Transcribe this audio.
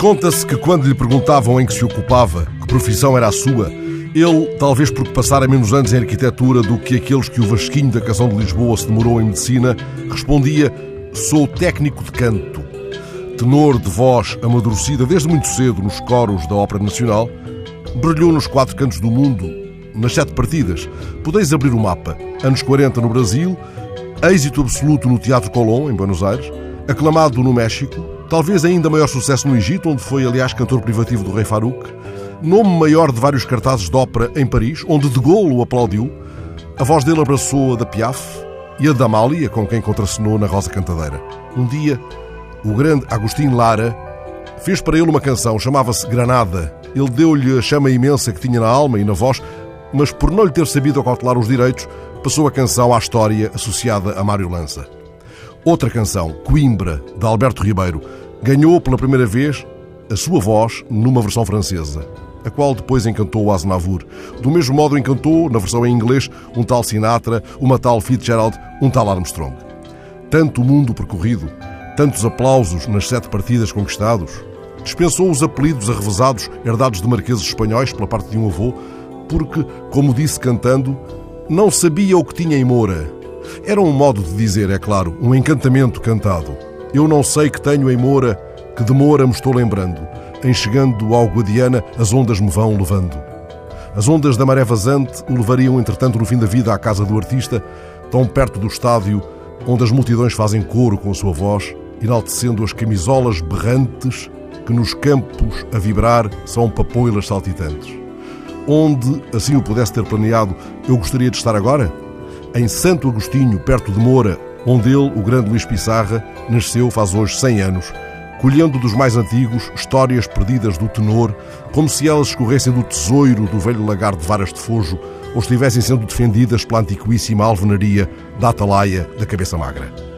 Conta-se que quando lhe perguntavam em que se ocupava, que profissão era a sua, ele, talvez porque passara menos anos em arquitetura do que aqueles que o Vasquinho da Canção de Lisboa se demorou em medicina, respondia: Sou técnico de canto. Tenor de voz amadurecida desde muito cedo nos coros da Ópera Nacional, brilhou nos quatro cantos do mundo, nas sete partidas. Podeis abrir o mapa. Anos 40 no Brasil, êxito absoluto no Teatro Colón, em Buenos Aires, aclamado no México, talvez ainda maior sucesso no Egito, onde foi, aliás, cantor privativo do rei Farouk, nome maior de vários cartazes de ópera em Paris, onde De Gaulle o aplaudiu. A voz dele abraçou a da Piaf e a da Amália, com quem contracenou na Rosa Cantadeira. Um dia, o grande Agostinho Lara fez para ele uma canção, chamava-se Granada. Ele deu-lhe a chama imensa que tinha na alma e na voz, mas por não lhe ter sabido acautelar os direitos, passou a canção à história associada a Mário Lança. Outra canção, Coimbra, de Alberto Ribeiro, ganhou pela primeira vez a sua voz numa versão francesa, a qual depois encantou o Aznavour. Do mesmo modo encantou, na versão em inglês, um tal Sinatra, uma tal Fitzgerald, um tal Armstrong. Tanto mundo percorrido, tantos aplausos nas sete partidas conquistados, dispensou os apelidos arrevesados herdados de marqueses espanhóis pela parte de um avô, porque, como disse cantando, não sabia o que tinha em Moura, era um modo de dizer, é claro, um encantamento cantado. Eu não sei que tenho em Moura, que de Moura me estou lembrando. Em chegando ao Guadiana, as ondas me vão levando. As ondas da maré vazante o levariam, entretanto, no fim da vida à casa do artista, tão perto do estádio, onde as multidões fazem coro com a sua voz, enaltecendo as camisolas berrantes que nos campos a vibrar são papoilas saltitantes. Onde, assim o pudesse ter planeado, eu gostaria de estar agora? Em Santo Agostinho, perto de Moura, onde ele, o grande Luís Pissarra, nasceu faz hoje 100 anos, colhendo dos mais antigos histórias perdidas do tenor, como se elas escorressem do tesouro do velho lagar de varas de fojo ou estivessem sendo defendidas pela antiquíssima alvenaria da atalaia da cabeça magra.